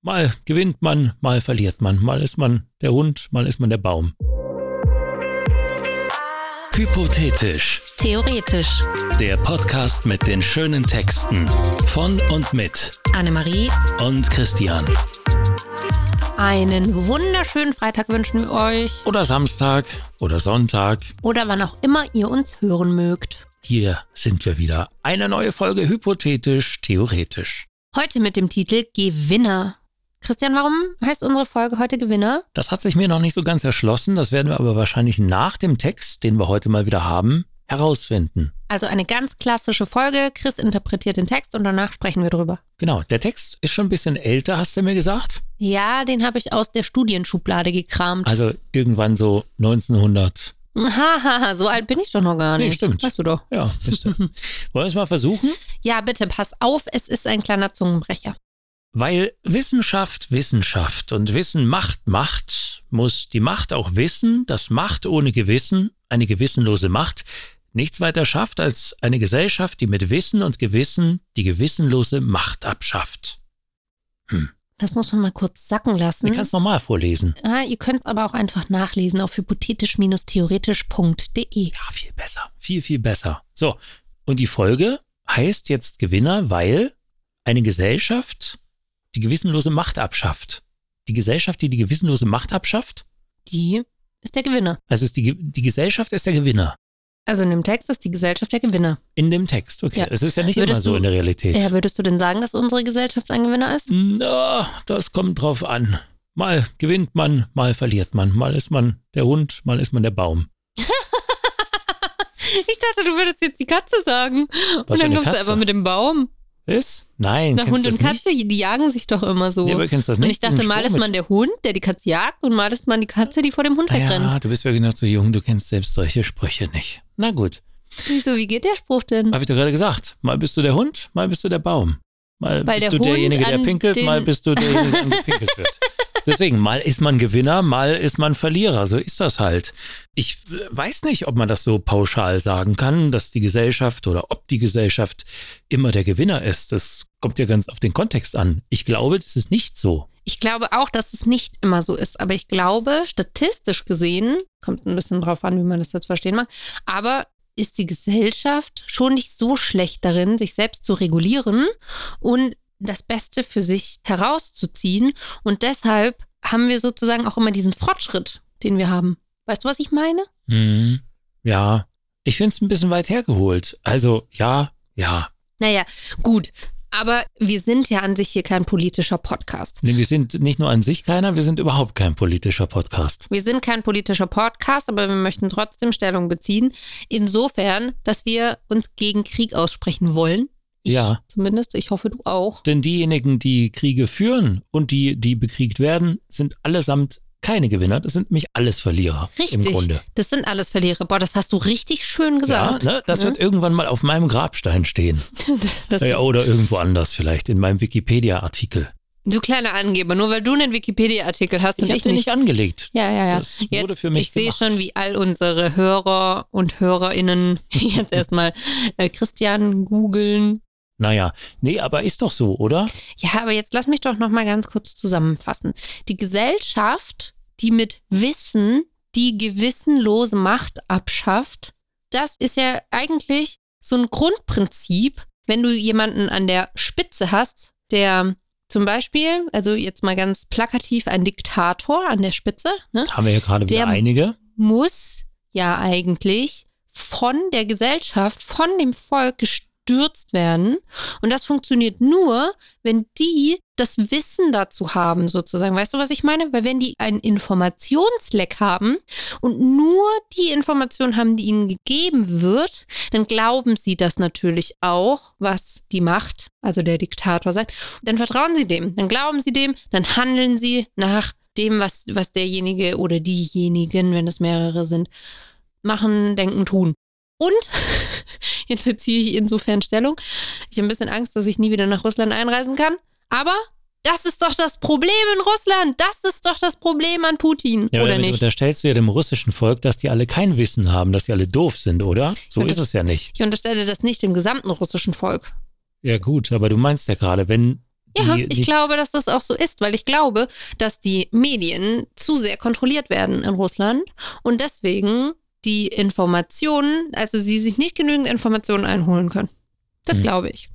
Mal gewinnt man, mal verliert man. Mal ist man der Hund, mal ist man der Baum. Hypothetisch. Theoretisch. Der Podcast mit den schönen Texten von und mit Annemarie und Christian. Einen wunderschönen Freitag wünschen wir euch. Oder Samstag oder Sonntag. Oder wann auch immer ihr uns hören mögt. Hier sind wir wieder. Eine neue Folge Hypothetisch, Theoretisch. Heute mit dem Titel Gewinner. Christian, warum heißt unsere Folge heute Gewinner? Das hat sich mir noch nicht so ganz erschlossen. Das werden wir aber wahrscheinlich nach dem Text, den wir heute mal wieder haben, herausfinden. Also eine ganz klassische Folge. Chris interpretiert den Text und danach sprechen wir drüber. Genau, der Text ist schon ein bisschen älter, hast du mir gesagt? Ja, den habe ich aus der Studienschublade gekramt. Also irgendwann so 1900. Haha, so alt bin ich doch noch gar nicht. Nee, stimmt. Weißt du doch. Ja, bist du. Wollen wir es mal versuchen? Ja, bitte, pass auf, es ist ein kleiner Zungenbrecher. Weil Wissenschaft Wissenschaft und Wissen Macht macht, muss die Macht auch wissen, dass Macht ohne Gewissen, eine gewissenlose Macht, nichts weiter schafft als eine Gesellschaft, die mit Wissen und Gewissen die gewissenlose Macht abschafft. Hm. Das muss man mal kurz sacken lassen. Ich kann es nochmal vorlesen. Ah, ihr könnt es aber auch einfach nachlesen auf hypothetisch-theoretisch.de. Ja, viel besser. Viel, viel besser. So, und die Folge heißt jetzt Gewinner, weil eine Gesellschaft die gewissenlose Macht abschafft. Die Gesellschaft, die die gewissenlose Macht abschafft? Die ist der Gewinner. Also ist die, die Gesellschaft ist der Gewinner. Also in dem Text ist die Gesellschaft der Gewinner. In dem Text, okay. Ja. Es ist ja nicht Würdest immer so du- in der Realität. Ja, würdest du denn sagen, dass unsere Gesellschaft ein Gewinner ist? Na, das kommt drauf an. Mal gewinnt man, mal verliert man. Mal ist man der Hund, mal ist man der Baum. Ich dachte, du würdest jetzt die Katze sagen. Was und dann kommst du Katze? aber mit dem Baum. Ist? Nein, Na, Hund und Katze, die jagen sich doch immer so. nicht? Ja, aber kennst das und nicht? ich dachte, mal ist man der Hund, der die Katze jagt, und mal ist man die Katze, die vor dem Hund wegrennt. Ja, du bist wirklich noch zu jung, du kennst selbst solche Sprüche nicht. Na gut, Wieso, wie geht der Spruch denn? habe ich doch gerade gesagt. Mal bist du der Hund, mal bist du der Baum. Mal Weil bist der du Hund derjenige, der pinkelt, mal bist du derjenige, der gepinkelt wird. Deswegen, mal ist man Gewinner, mal ist man Verlierer. So ist das halt. Ich weiß nicht, ob man das so pauschal sagen kann, dass die Gesellschaft oder ob die Gesellschaft immer der Gewinner ist. Das kommt ja ganz auf den Kontext an. Ich glaube, das ist nicht so. Ich glaube auch, dass es nicht immer so ist, aber ich glaube, statistisch gesehen, kommt ein bisschen drauf an, wie man das jetzt verstehen mag, aber ist die Gesellschaft schon nicht so schlecht darin, sich selbst zu regulieren und das Beste für sich herauszuziehen. Und deshalb haben wir sozusagen auch immer diesen Fortschritt, den wir haben. Weißt du, was ich meine? Hm, ja, ich finde es ein bisschen weit hergeholt. Also, ja, ja. Naja, gut. Aber wir sind ja an sich hier kein politischer Podcast. Nee, wir sind nicht nur an sich keiner, wir sind überhaupt kein politischer Podcast. Wir sind kein politischer Podcast, aber wir möchten trotzdem Stellung beziehen. Insofern, dass wir uns gegen Krieg aussprechen wollen. Ich Ja. Zumindest. Ich hoffe, du auch. Denn diejenigen, die Kriege führen und die, die bekriegt werden, sind allesamt keine Gewinner. Das sind nämlich alles Verlierer im Richtig. Grunde. Das sind alles Verlierer. Boah, das hast du richtig schön Ja, gesagt. ne? Das wird irgendwann mal auf meinem Grabstein stehen. Ja, oder irgendwo anders vielleicht, in meinem Wikipedia-Artikel. Du kleiner Angeber, nur weil du einen Wikipedia-Artikel hast und Ich habe ich den nicht. angelegt. Ja, ja, ja. Das wurde Jetzt, für mich ich sehe schon, wie all unsere Hörer und HörerInnen jetzt erstmal äh, Christian googeln. Naja, nee, aber ist doch so, oder? Ja, aber jetzt lass mich doch noch mal ganz kurz zusammenfassen. Die Gesellschaft, die mit Wissen die gewissenlose Macht abschafft, das ist ja eigentlich so ein Grundprinzip, wenn du jemanden an der Spitze hast, der zum Beispiel, also jetzt mal ganz plakativ, ein Diktator an der Spitze, ne, Haben wir ja gerade wieder Der- einige. muss ja eigentlich von der Gesellschaft, von dem Volk gestürzt werden. Und das funktioniert nur, wenn die das Wissen dazu haben, sozusagen. Weißt du, was ich meine? Weil wenn die einen Informationsleck haben und nur die Information haben, die ihnen gegeben wird, dann glauben sie das natürlich auch, was die Macht, also der Diktator sagt. Dann vertrauen sie dem, dann glauben sie dem, dann handeln sie nach dem, was, was derjenige oder diejenigen, wenn es mehrere sind, machen, denken, tun. Und jetzt beziehe ich insofern Stellung. Ich habe ein bisschen Angst, dass ich nie wieder nach Russland einreisen kann. Aber das ist doch das Problem in Russland. Das ist doch das Problem an Putin, Ja, oder damit nicht? unterstellst du ja dem russischen Volk, dass die alle kein Wissen haben, dass die alle doof sind, oder? So ist es ja nicht. Ich unterstelle das nicht dem gesamten russischen Volk. Ja gut, aber du meinst ja gerade, wenn Ja, ich glaube, dass das auch so ist, weil ich glaube, dass die Medien zu sehr kontrolliert werden in Russland und deswegen die Informationen, also sie sich nicht genügend Informationen einholen können. Das Hm. glaube ich.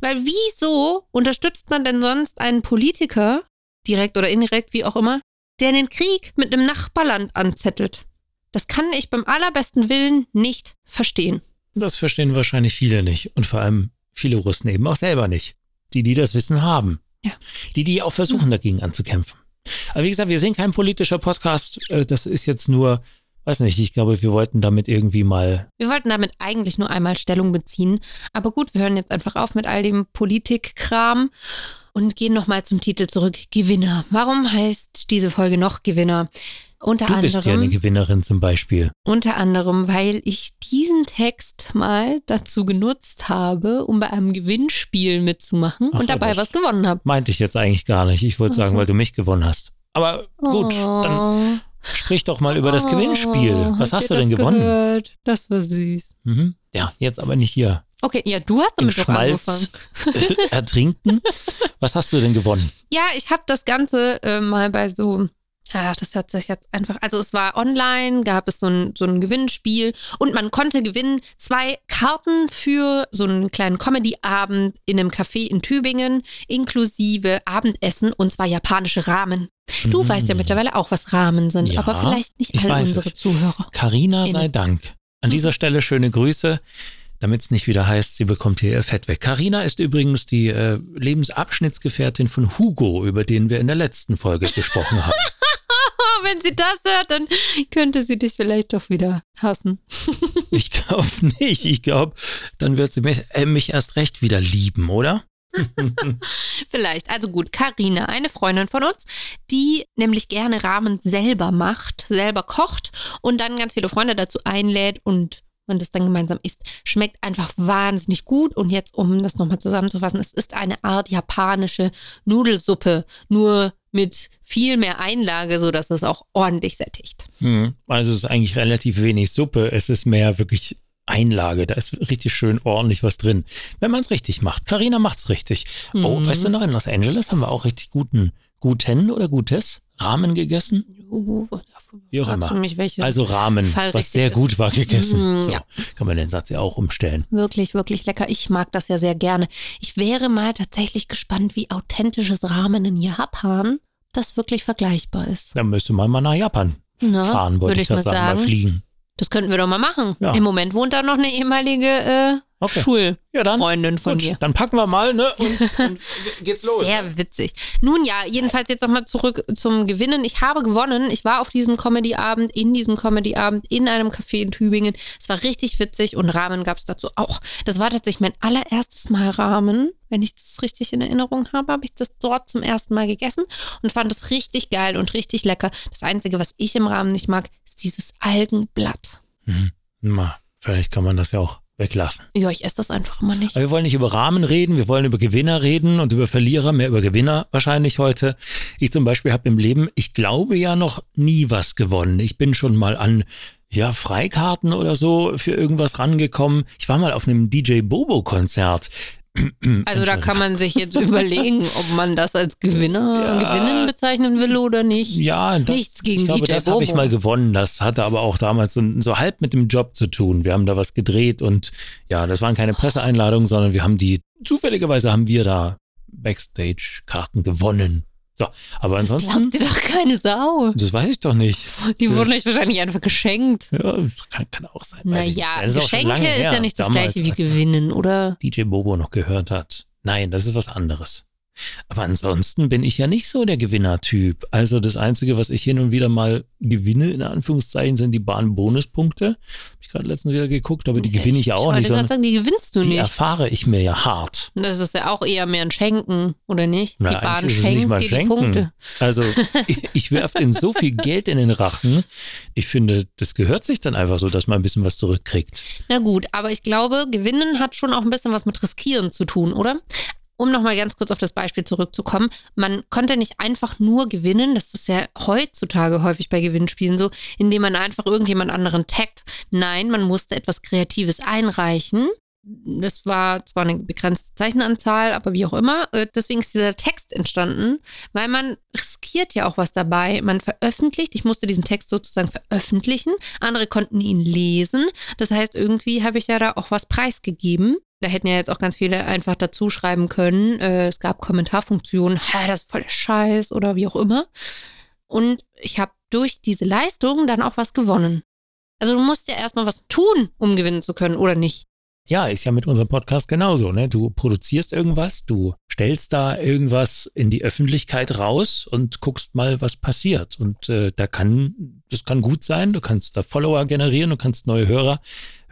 Weil wieso unterstützt man denn sonst einen Politiker, direkt oder indirekt, wie auch immer, der den Krieg mit einem Nachbarland anzettelt? Das kann ich beim allerbesten Willen nicht verstehen. Das verstehen wahrscheinlich viele nicht. Und vor allem viele Russen eben auch selber nicht. Die, die das Wissen haben. Ja. Die, die auch versuchen, dagegen anzukämpfen. Aber wie gesagt, wir sind kein politischer Podcast. Äh, Das ist jetzt nur, weiß nicht, ich glaube, wir wollten damit irgendwie mal. Wir wollten damit eigentlich nur einmal Stellung beziehen. Aber gut, wir hören jetzt einfach auf mit all dem Politikkram und gehen nochmal zum Titel zurück. Gewinner. Warum heißt diese Folge noch Gewinner? Unter Du bist ja anderem, eine Gewinnerin zum Beispiel. unter anderem, weil ich diesen Text mal dazu genutzt habe, um bei einem Gewinnspiel mitzumachen Ach und dabei was gewonnen habe. Meinte ich jetzt eigentlich gar nicht. Ich wollte Ach sagen, weil du mich gewonnen hast. Aber gut, dann Oh. Sprich doch mal über das Gewinnspiel. Oh, Was hast du denn gewonnen? Gehört? Das war süß. Mhm. Ja, jetzt aber nicht hier Okay, ja, du hast damit doch angefangen. Ertrinken. Was hast du denn gewonnen? Ja, ich habe das Ganze äh, mal bei so, ja, das hat sich jetzt einfach, also es war online, gab es so ein, so ein Gewinnspiel und man konnte gewinnen zwei Karten für so einen kleinen Comedy-Abend in einem Café in Tübingen, inklusive Abendessen und zwar japanische Ramen. Du Mhm. weißt ja mittlerweile auch, was Ramen sind, Ja, aber vielleicht nicht ich all weiß unsere es. Zuhörer. Carina sei. Dank. An dieser Stelle schöne Grüße, damit es nicht wieder heißt, sie bekommt hier ihr Fett weg. Carina ist übrigens die äh, Lebensabschnittsgefährtin von Hugo, über den wir in der letzten Folge gesprochen haben. Sie das hört, dann könnte sie dich vielleicht doch wieder hassen. Ich glaube nicht. Ich glaube, dann wird sie mich, äh, mich erst recht wieder lieben, oder? Vielleicht. Also gut, Karina, eine Freundin von uns, die nämlich gerne Ramen selber macht, selber kocht und dann ganz viele Freunde dazu einlädt und man das dann gemeinsam isst. Schmeckt einfach wahnsinnig gut. Und jetzt, um das nochmal zusammenzufassen, es ist eine Art japanische Nudelsuppe, nur mit viel mehr Einlage, sodass es auch ordentlich sättigt. Hm. Also es ist eigentlich relativ wenig Suppe. Es ist mehr wirklich Einlage. Da ist richtig schön ordentlich was drin. Wenn man es richtig macht. Carina macht's richtig. Oh, Mhm. weißt du noch, in Los Angeles haben wir auch richtig guten, guten oder gutes Ramen gegessen. Uh, Wie auch immer. mich, welche Also Fall was sehr ist. gut war gegessen. Mm, so, ja. kann man den Satz ja auch umstellen. Wirklich, wirklich lecker. Ich mag das ja sehr gerne. Ich wäre mal tatsächlich gespannt, wie authentisches Ramen in Japan das wirklich vergleichbar ist. Dann müsste man mal nach Japan Na, fahren, wollte würde ich ich mal sagen, mal fliegen. Das könnten wir doch mal machen. Ja. Im Moment wohnt da noch eine ehemalige äh, Okay. Ja, Schulfreundin von gut, mir. dann packen wir mal, ne? Und, und geht's los. Sehr witzig. Nun ja, jedenfalls jetzt nochmal zurück zum Gewinnen. Ich habe gewonnen. Ich war auf diesem Comedy-Abend, in diesem Comedy-Abend, in einem Café in Tübingen. Es war richtig witzig und Ramen gab es dazu auch. Das war tatsächlich mein allererstes Mal Ramen. Wenn ich das richtig in Erinnerung habe, habe ich das dort zum ersten Mal gegessen und fand es richtig geil und richtig lecker. Das Einzige, was ich im Ramen nicht mag, ist dieses Algenblatt. Mhm. Na, vielleicht kann man das ja auch weglassen. Ja, ich esse das einfach immer nicht. Aber wir wollen nicht über Rahmen reden, wir wollen über Gewinner reden und über Verlierer, mehr über Gewinner wahrscheinlich heute. Ich zum Beispiel habe im Leben, ich glaube ja noch nie was gewonnen. Ich bin schon mal an ja, Freikarten oder so für irgendwas rangekommen. Ich war mal auf einem DJ Bobo Konzert. Also da kann man sich jetzt überlegen, ob man das als Gewinner, Ja. Gewinnen bezeichnen will oder nicht. Ja, das, Nichts gegen ich glaube, DJ das habe ich mal gewonnen. Das hatte aber auch damals so, so halb mit dem Job zu tun. Wir haben da was gedreht und ja, das waren keine Presseeinladungen, sondern wir haben die, zufälligerweise haben wir da Backstage-Karten gewonnen. So, aber Das ansonsten, glaubt dir doch keine Sau. das weiß ich doch nicht. Die wurden euch wahrscheinlich einfach geschenkt. Ja, das kann, kann auch sein. Naja. Das ist Geschenke ist her, ja nicht das damals, gleiche wie Gewinnen, oder? DJ Bobo noch gehört hat. Nein, das ist was anderes. Aber ansonsten bin ich ja nicht so der Gewinnertyp. Also das Einzige, was ich hin und wieder mal gewinne, in Anführungszeichen, sind die Bahn-Bonuspunkte. Habe ich gerade letztens wieder geguckt, aber die gewinne ich ja auch wollte nicht, sondern sagen, die gewinnst du die nicht. erfahre ich mir ja hart. Das ist ja auch eher mehr ein Schenken, oder nicht? Na, die Bahn schenkt mal dir die Schenken. Punkte. Also ich, ich werfe denen so viel Geld in den Rachen. Ich finde, das gehört sich dann einfach so, dass man ein bisschen was zurückkriegt. Na gut, aber ich glaube, Gewinnen hat schon auch ein bisschen was mit Riskieren zu tun, oder? Um nochmal ganz kurz auf das Beispiel zurückzukommen, man konnte nicht einfach nur gewinnen, das ist ja heutzutage häufig bei Gewinnspielen so, indem man einfach irgendjemand anderen taggt. Nein, man musste etwas Kreatives einreichen es war zwar eine begrenzte Zeichenanzahl, aber wie auch immer. Äh, deswegen ist dieser Text entstanden, weil man riskiert ja auch was dabei. Man veröffentlicht, ich musste diesen Text sozusagen veröffentlichen, andere konnten ihn lesen. Das heißt, irgendwie habe ich ja da auch was preisgegeben. Da hätten ja jetzt auch ganz viele einfach dazu schreiben können. Äh, es gab Kommentarfunktionen, das ist voll der Scheiß oder wie auch immer. Und ich habe durch diese Leistung dann auch was gewonnen. Also du musst ja erstmal was tun, um gewinnen zu können, oder nicht? Ja, ist ja mit unserem Podcast genauso. Ne? Du produzierst irgendwas, du stellst da irgendwas in die Öffentlichkeit raus und guckst mal, was passiert. Und äh, da kann, das kann gut sein. Du kannst da Follower generieren, du kannst neue Hörer,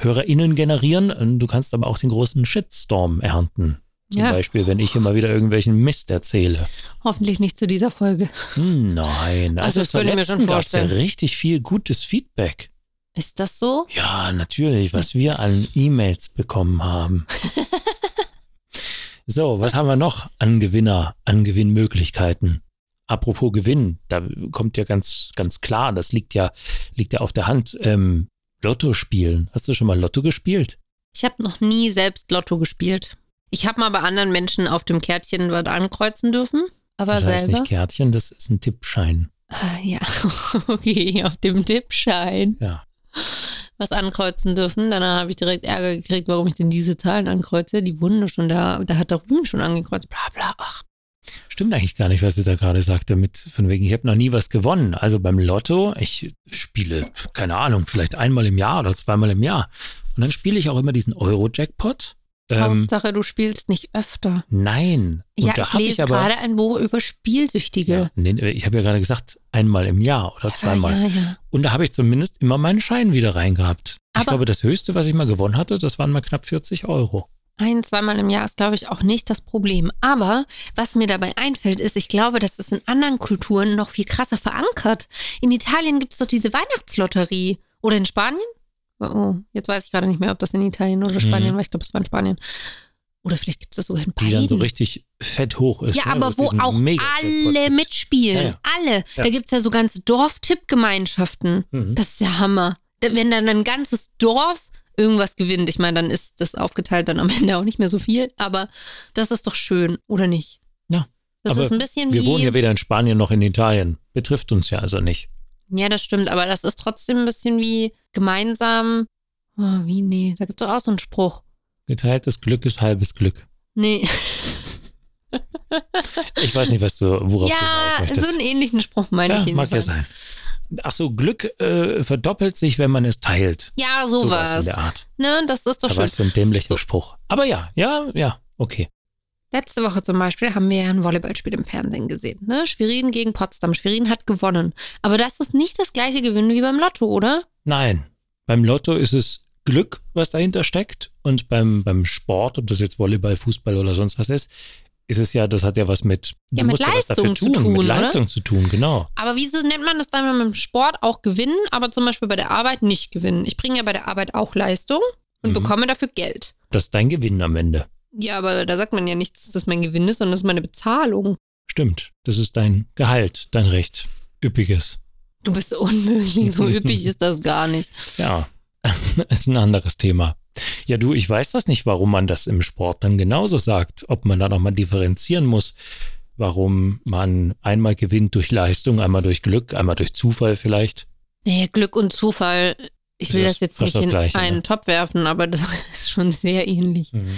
HörerInnen generieren du kannst aber auch den großen Shitstorm ernten. Zum ja. Beispiel, wenn ich immer wieder irgendwelchen Mist erzähle. Hoffentlich nicht zu dieser Folge. Hm, nein, also, also das könnte ich mir schon vorstellen. Ja richtig viel gutes Feedback. Ist das so? Ja, natürlich, was wir an E-Mails bekommen haben. so, was haben wir noch an Gewinner, an Gewinnmöglichkeiten? Apropos Gewinn, da kommt ja ganz, ganz klar, das liegt ja, liegt ja auf der Hand. Ähm, Lotto spielen. Hast du schon mal Lotto gespielt? Ich habe noch nie selbst Lotto gespielt. Ich habe mal bei anderen Menschen auf dem Kärtchen was ankreuzen dürfen, aber das heißt selber. nicht Kärtchen, das ist ein Tippschein. Ah, ja, okay, auf dem Tippschein. Ja was ankreuzen dürfen. Dann habe ich direkt Ärger gekriegt, warum ich denn diese Zahlen ankreuze. Die wurden schon da, da hat der Ruhm schon angekreuzt, bla bla. Ach. Stimmt eigentlich gar nicht, was sie da gerade sagte, mit von wegen, ich habe noch nie was gewonnen. Also beim Lotto, ich spiele, keine Ahnung, vielleicht einmal im Jahr oder zweimal im Jahr. Und dann spiele ich auch immer diesen Euro-Jackpot. Ähm, Hauptsache, du spielst nicht öfter. Nein. Und ja, ich lese ich aber, gerade ein Buch über Spielsüchtige. Ja, nee, ich habe ja gerade gesagt, einmal im Jahr oder zweimal. Ja, ja, Und da habe ich zumindest immer meinen Schein wieder reingehabt. Aber ich glaube, das Höchste, was ich mal gewonnen hatte, das waren mal knapp 40 Euro. Ein, zweimal im Jahr ist, glaube ich, auch nicht das Problem. Aber was mir dabei einfällt, ist, ich glaube, das ist in anderen Kulturen noch viel krasser verankert. In Italien gibt es doch diese Weihnachtslotterie. Oder in Spanien? Oh, jetzt weiß ich gerade nicht mehr, ob das in Italien oder Spanien mhm. war. Ich glaube, es war in Spanien. Oder vielleicht gibt es das sogar in beiden. Die dann so richtig fett hoch ist. Ja, ne? aber wo auch alle mitspielen. Ja, ja. Alle. Ja. Da gibt es ja so ganze Dorftippgemeinschaften. Mhm. Das ist ja Hammer. Wenn dann ein ganzes Dorf irgendwas gewinnt, ich meine, dann ist das aufgeteilt dann am Ende auch nicht mehr so viel. Aber das ist doch schön, oder nicht? Ja. Das aber ist ein bisschen wir wie. Wir wohnen ja weder in Spanien noch in Italien. Betrifft uns ja also nicht. Ja, das stimmt, aber das ist trotzdem ein bisschen wie gemeinsam. Oh, wie? Nee, da gibt es doch auch so einen Spruch. Geteiltes Glück ist halbes Glück. Nee. ich weiß nicht, was du, worauf ja, du hinaus möchtest. so einen ähnlichen Spruch meine ja, ich Mag ja sein. Ach so, Glück äh, verdoppelt sich, wenn man es teilt. Ja, sowas. sowas in der Art. Ne, das ist doch Aber schön. Was für ein dämlicher so. Spruch. Aber ja, ja, ja, okay. Letzte Woche zum Beispiel haben wir ja ein Volleyballspiel im Fernsehen gesehen. Ne? Schwerin gegen Potsdam. Schwerin hat gewonnen. Aber das ist nicht das gleiche Gewinnen wie beim Lotto, oder? Nein. Beim Lotto ist es Glück, was dahinter steckt. Und beim, beim Sport, ob das jetzt Volleyball, Fußball oder sonst was ist, ist es ja, das hat ja was mit, ja, mit Leistung ja tun, zu tun. Mit Leistung zu tun, genau. Aber wieso nennt man das dann mit dem Sport auch gewinnen, aber zum Beispiel bei der Arbeit nicht gewinnen? Ich bringe ja bei der Arbeit auch Leistung und mhm. bekomme dafür Geld. Das ist dein Gewinn am Ende. Ja, aber da sagt man ja nicht, dass das mein Gewinn ist, sondern das ist meine Bezahlung. Stimmt, das ist dein Gehalt, dein Recht. Üppiges. Du bist so unmöglich, so üppig ist das gar nicht. Ja, ist ein anderes Thema. Ja, du, ich weiß das nicht, warum man das im Sport dann genauso sagt. Ob man da nochmal differenzieren muss, warum man einmal gewinnt durch Leistung, einmal durch Glück, einmal durch Zufall vielleicht. Nee, Glück und Zufall, ich will das, das jetzt nicht in Gleiche, einen ne? Topf werfen, aber das ist schon sehr ähnlich. Mhm.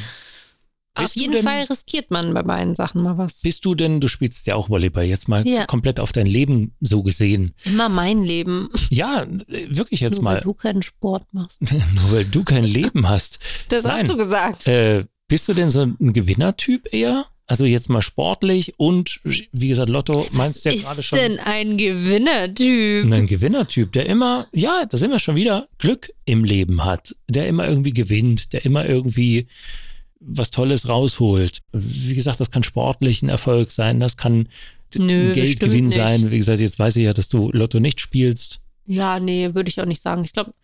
Auf jeden denn, Fall riskiert man bei beiden Sachen mal was. Bist du denn, du spielst ja auch Volleyball, jetzt mal ja. komplett auf dein Leben so gesehen. Immer mein Leben. Ja, wirklich jetzt Nur mal. Nur weil du keinen Sport machst. Nur weil du kein Leben hast. Das Nein. hast du gesagt. Äh, bist du denn so ein Gewinnertyp eher? Also jetzt mal sportlich und wie gesagt, Lotto meinst du ja gerade schon. Ist denn ein Gewinnertyp? Ein Gewinnertyp, der immer, ja, da sind wir schon wieder, Glück im Leben hat, der immer irgendwie gewinnt, der immer irgendwie was Tolles rausholt. Wie gesagt, das kann sportlich ein Erfolg sein, das kann Nö, Geldgewinn sein. Wie gesagt, jetzt weiß ich ja, dass du Lotto nicht spielst. Ja, nee, würde ich auch nicht sagen. Ich glaube,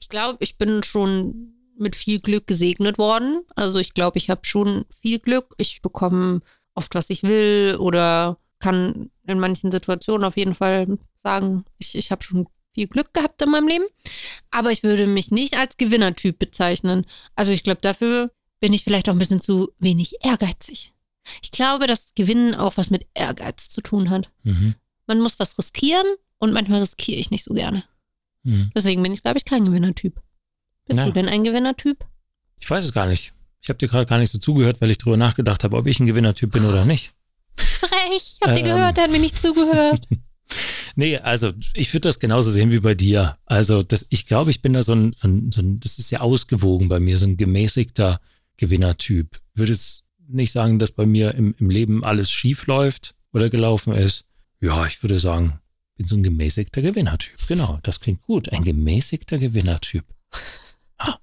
ich glaube, ich bin schon mit viel Glück gesegnet worden. Also ich glaube, ich habe schon viel Glück. Ich bekomme oft, was ich will oder kann in manchen Situationen auf jeden Fall sagen, ich, ich habe schon viel Glück gehabt in meinem Leben. Aber ich würde mich nicht als Gewinnertyp bezeichnen. Also ich glaube, dafür bin ich vielleicht auch ein bisschen zu wenig ehrgeizig. Ich glaube, dass Gewinnen auch was mit Ehrgeiz zu tun hat. Mhm. Man muss was riskieren und manchmal riskiere ich nicht so gerne. Mhm. Deswegen bin ich, glaube ich, kein Gewinnertyp. Bist Ja. du denn ein Gewinnertyp? Ich weiß es gar nicht. Ich habe dir gerade gar nicht so zugehört, weil ich drüber nachgedacht habe, ob ich ein Gewinnertyp bin oder nicht. Frech, habt ihr Ähm. gehört, der hat mir nicht zugehört. Nee, also ich würde das genauso sehen wie bei dir. Also das, ich glaube, ich bin da so ein, so, ein, so ein, das ist sehr ausgewogen bei mir, so ein gemäßigter Gewinnertyp. Würde jetzt nicht sagen, dass bei mir im, im Leben alles schief läuft oder gelaufen ist. Ja, ich würde sagen, bin so ein gemäßigter Gewinnertyp. Genau, das klingt gut. Ein gemäßigter Gewinnertyp. Ah,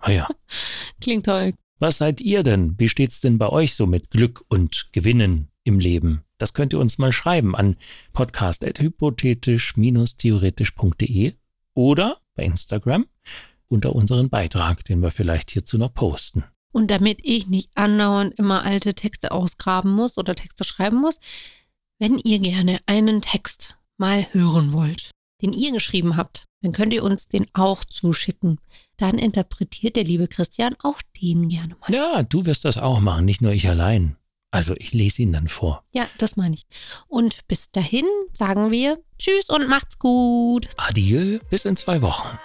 ah ja. Klingt toll. Was seid ihr denn? Wie steht's denn bei euch so mit Glück und Gewinnen im Leben? Das könnt ihr uns mal schreiben an podcast.hypothetisch-theoretisch.de oder bei Instagram unter unseren Beitrag, den wir vielleicht hierzu noch posten. Und damit ich nicht andauernd immer alte Texte ausgraben muss oder Texte schreiben muss, wenn ihr gerne einen Text mal hören wollt, den ihr geschrieben habt, dann könnt ihr uns den auch zuschicken. Dann interpretiert der liebe Christian auch den gerne mal. Ja, du wirst das auch machen, nicht nur ich allein. Also ich lese ihn dann vor. Ja, das meine ich. Und bis dahin sagen wir Tschüss und macht's gut. Adieu, bis in zwei Wochen.